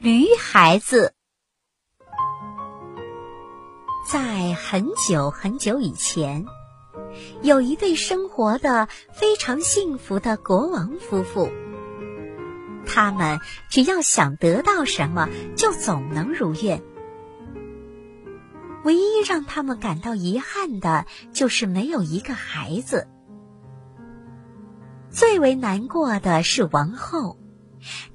驴孩子，在很久很久以前，有一对生活的非常幸福的国王夫妇。他们只要想得到什么，就总能如愿。唯一让他们感到遗憾的，就是没有一个孩子。最为难过的是王后。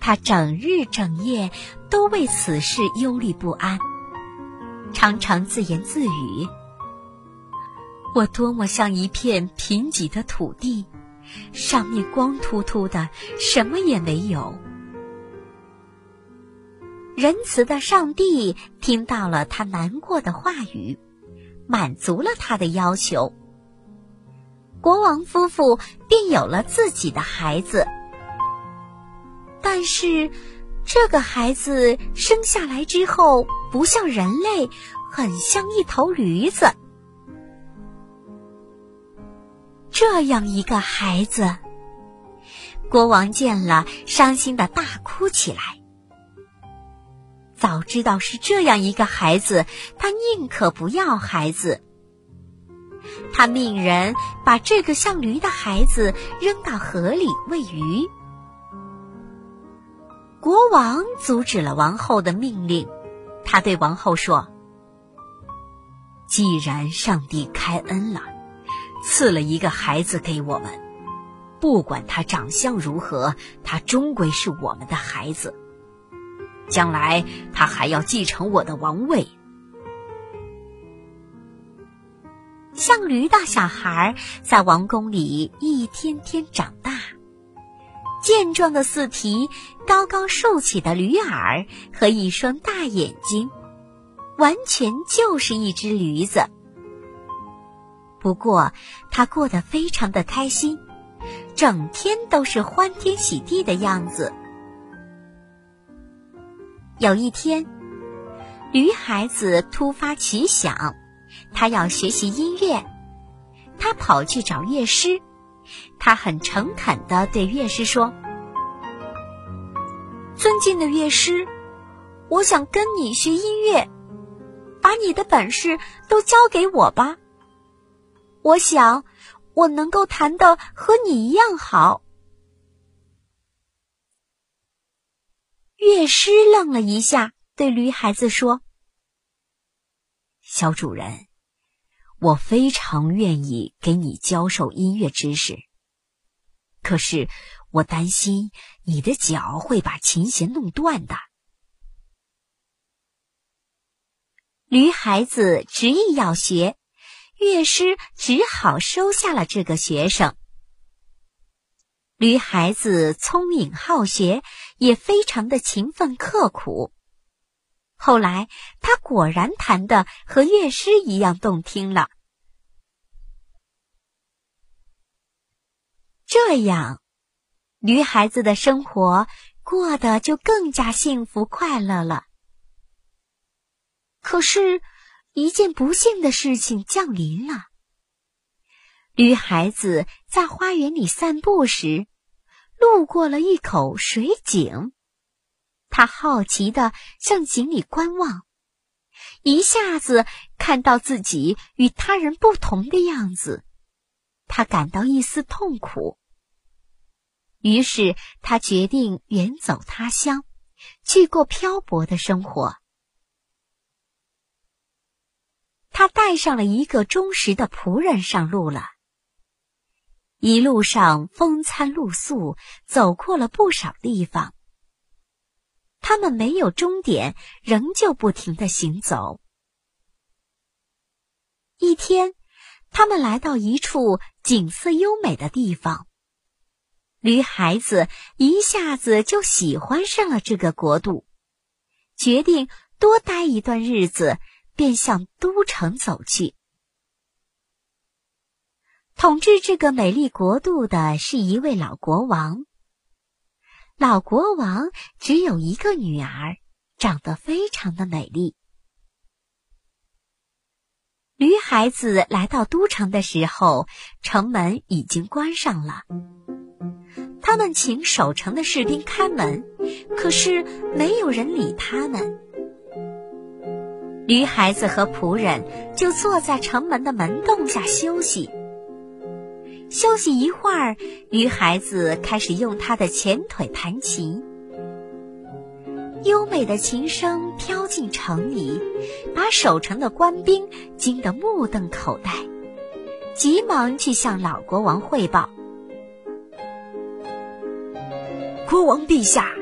他整日整夜都为此事忧虑不安，常常自言自语：“我多么像一片贫瘠的土地，上面光秃秃的，什么也没有。”仁慈的上帝听到了他难过的话语，满足了他的要求，国王夫妇便有了自己的孩子。但是，这个孩子生下来之后，不像人类，很像一头驴子。这样一个孩子，国王见了，伤心的大哭起来。早知道是这样一个孩子，他宁可不要孩子。他命人把这个像驴的孩子扔到河里喂鱼。阻止了王后的命令，他对王后说：“既然上帝开恩了，赐了一个孩子给我们，不管他长相如何，他终归是我们的孩子。将来他还要继承我的王位。”像驴的小孩在王宫里一天天长大。健壮的四蹄、高高竖起的驴耳和一双大眼睛，完全就是一只驴子。不过，他过得非常的开心，整天都是欢天喜地的样子。有一天，驴孩子突发奇想，他要学习音乐，他跑去找乐师。他很诚恳的对乐师说：“尊敬的乐师，我想跟你学音乐，把你的本事都交给我吧。我想我能够弹的和你一样好。”乐师愣了一下，对驴孩子说：“小主人。”我非常愿意给你教授音乐知识，可是我担心你的脚会把琴弦弄断的。驴孩子执意要学，乐师只好收下了这个学生。驴孩子聪明好学，也非常的勤奋刻苦。后来，他果然弹的和乐师一样动听了。这样，驴孩子的生活过得就更加幸福快乐了。可是，一件不幸的事情降临了。驴孩子在花园里散步时，路过了一口水井。他好奇的向井里观望，一下子看到自己与他人不同的样子，他感到一丝痛苦。于是他决定远走他乡，去过漂泊的生活。他带上了一个忠实的仆人上路了。一路上风餐露宿，走过了不少地方。他们没有终点，仍旧不停的行走。一天，他们来到一处景色优美的地方。驴孩子一下子就喜欢上了这个国度，决定多待一段日子，便向都城走去。统治这个美丽国度的是一位老国王。老国王只有一个女儿，长得非常的美丽。驴孩子来到都城的时候，城门已经关上了。他们请守城的士兵开门，可是没有人理他们。驴孩子和仆人就坐在城门的门洞下休息。休息一会儿，驴孩子开始用他的前腿弹琴。优美的琴声飘进城里，把守城的官兵惊得目瞪口呆，急忙去向老国王汇报。国王陛下，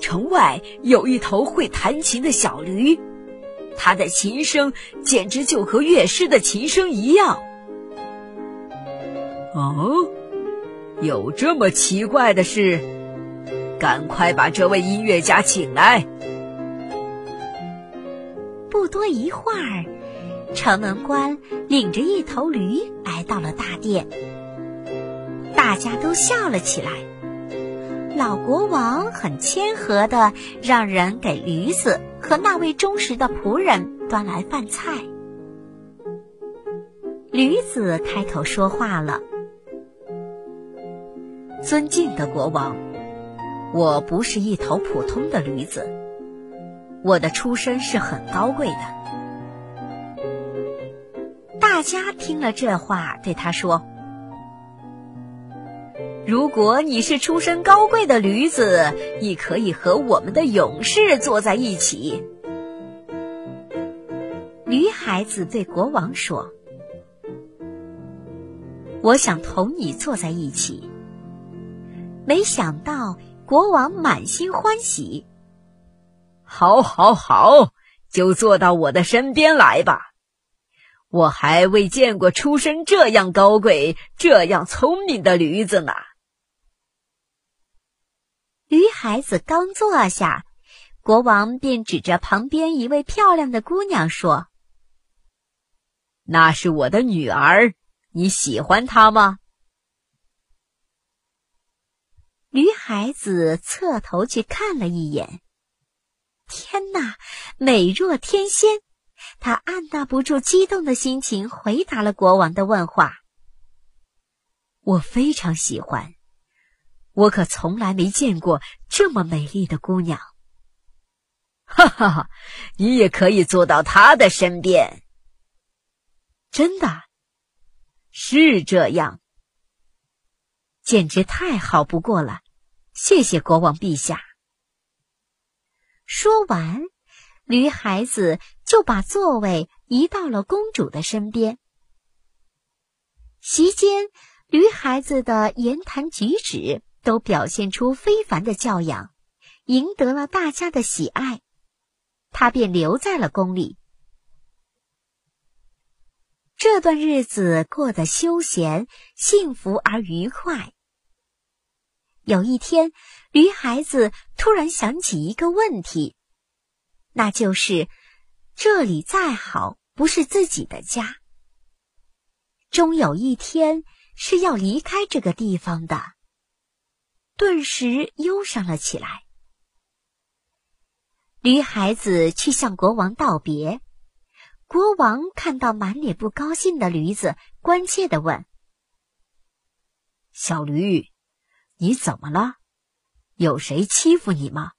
城外有一头会弹琴的小驴，它的琴声简直就和乐师的琴声一样。哦，有这么奇怪的事？赶快把这位音乐家请来。不多一会儿，城门官领着一头驴来到了大殿，大家都笑了起来。老国王很谦和的让人给驴子和那位忠实的仆人端来饭菜。驴子开口说话了：“尊敬的国王。”我不是一头普通的驴子，我的出身是很高贵的。大家听了这话，对他说：“如果你是出身高贵的驴子，你可以和我们的勇士坐在一起。”驴孩子对国王说：“我想同你坐在一起。”没想到。国王满心欢喜。好，好，好，就坐到我的身边来吧。我还未见过出身这样高贵、这样聪明的驴子呢。驴孩子刚坐下，国王便指着旁边一位漂亮的姑娘说：“那是我的女儿，你喜欢她吗？”驴孩子侧头去看了一眼，天哪，美若天仙！他按捺不住激动的心情，回答了国王的问话：“我非常喜欢，我可从来没见过这么美丽的姑娘。”哈哈哈，你也可以坐到她的身边。真的，是这样。简直太好不过了，谢谢国王陛下。说完，驴孩子就把座位移到了公主的身边。席间，驴孩子的言谈举止都表现出非凡的教养，赢得了大家的喜爱，他便留在了宫里。这段日子过得休闲、幸福而愉快。有一天，驴孩子突然想起一个问题，那就是这里再好，不是自己的家，终有一天是要离开这个地方的。顿时忧伤了起来。驴孩子去向国王道别，国王看到满脸不高兴的驴子，关切的问：“小驴。”你怎么了？有谁欺负你吗？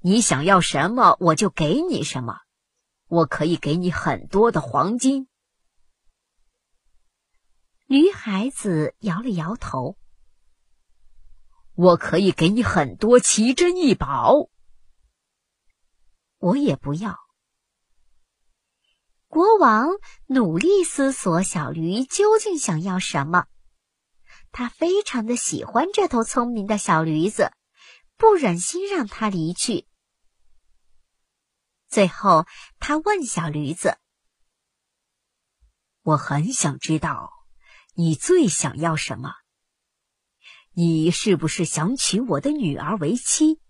你想要什么，我就给你什么。我可以给你很多的黄金。驴孩子摇了摇头。我可以给你很多奇珍异宝。我也不要。国王努力思索，小驴究竟想要什么。他非常的喜欢这头聪明的小驴子，不忍心让它离去。最后，他问小驴子：“我很想知道，你最想要什么？你是不是想娶我的女儿为妻？”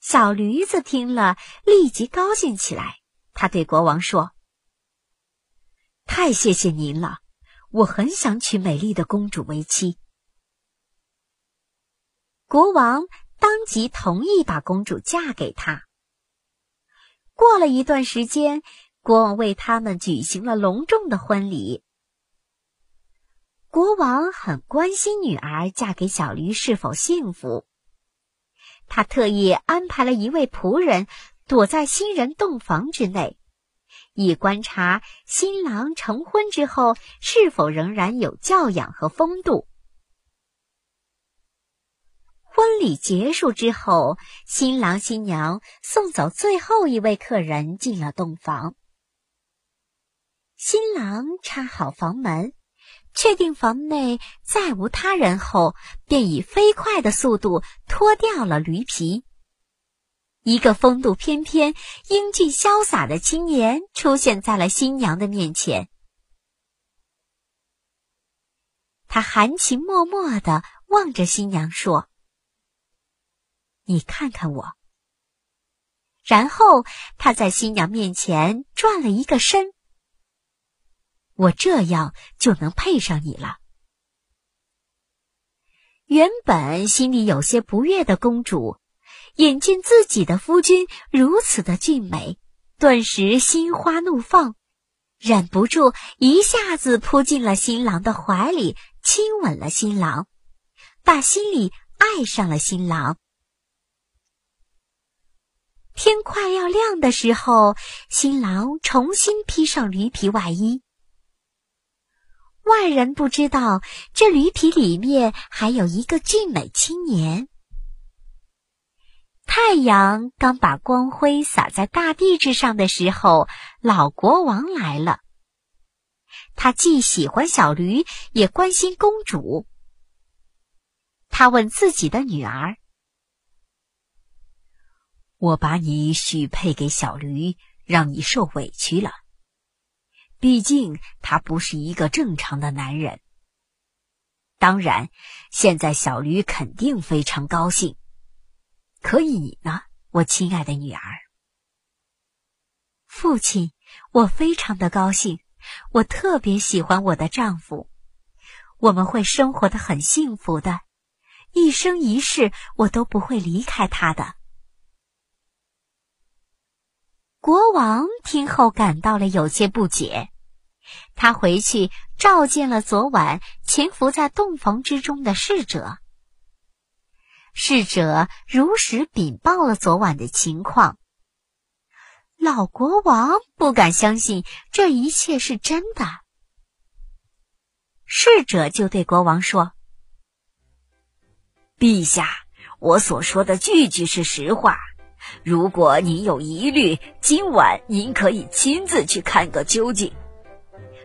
小驴子听了，立即高兴起来。他对国王说：“太谢谢您了。”我很想娶美丽的公主为妻。国王当即同意把公主嫁给他。过了一段时间，国王为他们举行了隆重的婚礼。国王很关心女儿嫁给小驴是否幸福，他特意安排了一位仆人躲在新人洞房之内，以观察新郎成婚之后是否仍然有教养和风度。婚礼结束之后，新郎新娘送走最后一位客人进了洞房。新郎插好房门。确定房内再无他人后，便以飞快的速度脱掉了驴皮。一个风度翩翩、英俊潇洒的青年出现在了新娘的面前。他含情脉脉的望着新娘说：“你看看我。”然后他在新娘面前转了一个身。我这样就能配上你了。原本心里有些不悦的公主，眼见自己的夫君如此的俊美，顿时心花怒放，忍不住一下子扑进了新郎的怀里，亲吻了新郎，打心里爱上了新郎。天快要亮的时候，新郎重新披上驴皮外衣。外人不知道，这驴皮里面还有一个俊美青年。太阳刚把光辉洒在大地之上的时候，老国王来了。他既喜欢小驴，也关心公主。他问自己的女儿：“我把你许配给小驴，让你受委屈了。”毕竟他不是一个正常的男人。当然，现在小驴肯定非常高兴。可以呢，我亲爱的女儿？父亲，我非常的高兴。我特别喜欢我的丈夫，我们会生活的很幸福的，一生一世我都不会离开他的。国王听后感到了有些不解。他回去召见了昨晚潜伏在洞房之中的侍者。侍者如实禀报了昨晚的情况。老国王不敢相信这一切是真的。侍者就对国王说：“陛下，我所说的句句是实话。如果您有疑虑，今晚您可以亲自去看个究竟。”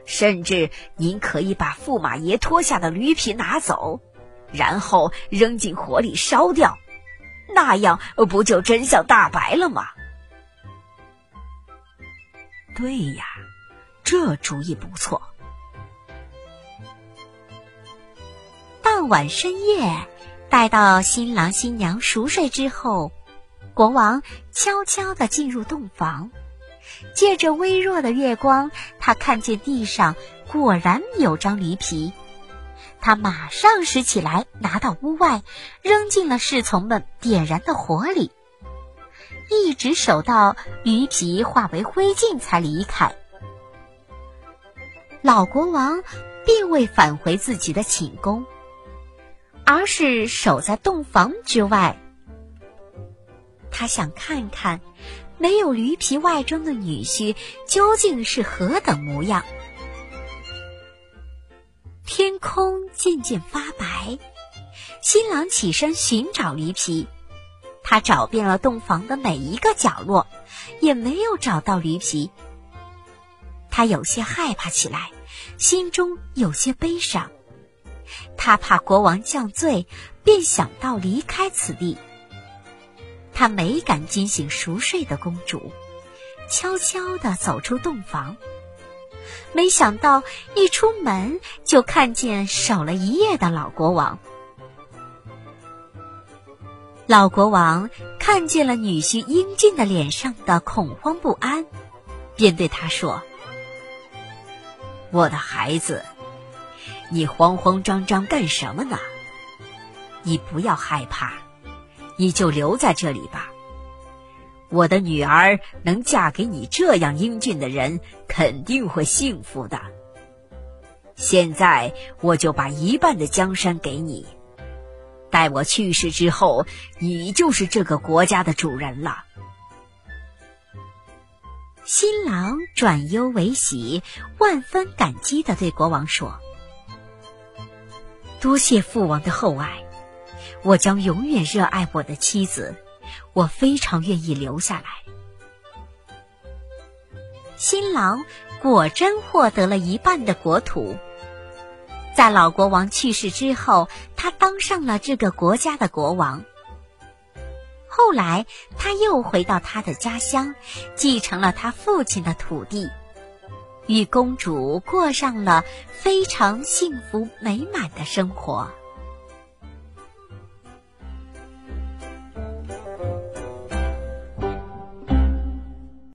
甚至您可以把驸马爷脱下的驴皮拿走，然后扔进火里烧掉，那样不就真相大白了吗？对呀，这主意不错。傍晚深夜，待到新郎新娘熟睡之后，国王悄悄的进入洞房。借着微弱的月光，他看见地上果然有张驴皮，他马上拾起来，拿到屋外，扔进了侍从们点燃的火里，一直守到驴皮化为灰烬才离开。老国王并未返回自己的寝宫，而是守在洞房之外，他想看看。没有驴皮外装的女婿究竟是何等模样？天空渐渐发白，新郎起身寻找驴皮，他找遍了洞房的每一个角落，也没有找到驴皮。他有些害怕起来，心中有些悲伤。他怕国王降罪，便想到离开此地。他没敢惊醒熟睡的公主，悄悄地走出洞房。没想到一出门就看见守了一夜的老国王。老国王看见了女婿英俊的脸上的恐慌不安，便对他说：“我的孩子，你慌慌张张干什么呢？你不要害怕。”你就留在这里吧。我的女儿能嫁给你这样英俊的人，肯定会幸福的。现在我就把一半的江山给你。待我去世之后，你就是这个国家的主人了。”新郎转忧为喜，万分感激的对国王说：“多谢父王的厚爱，我将永远热爱我的妻子，我非常愿意留下来。”新郎果真获得了一半的国土。在老国王去世之后，他当上了这个国家的国王。后来，他又回到他的家乡，继承了他父亲的土地，与公主过上了非常幸福美满的生活。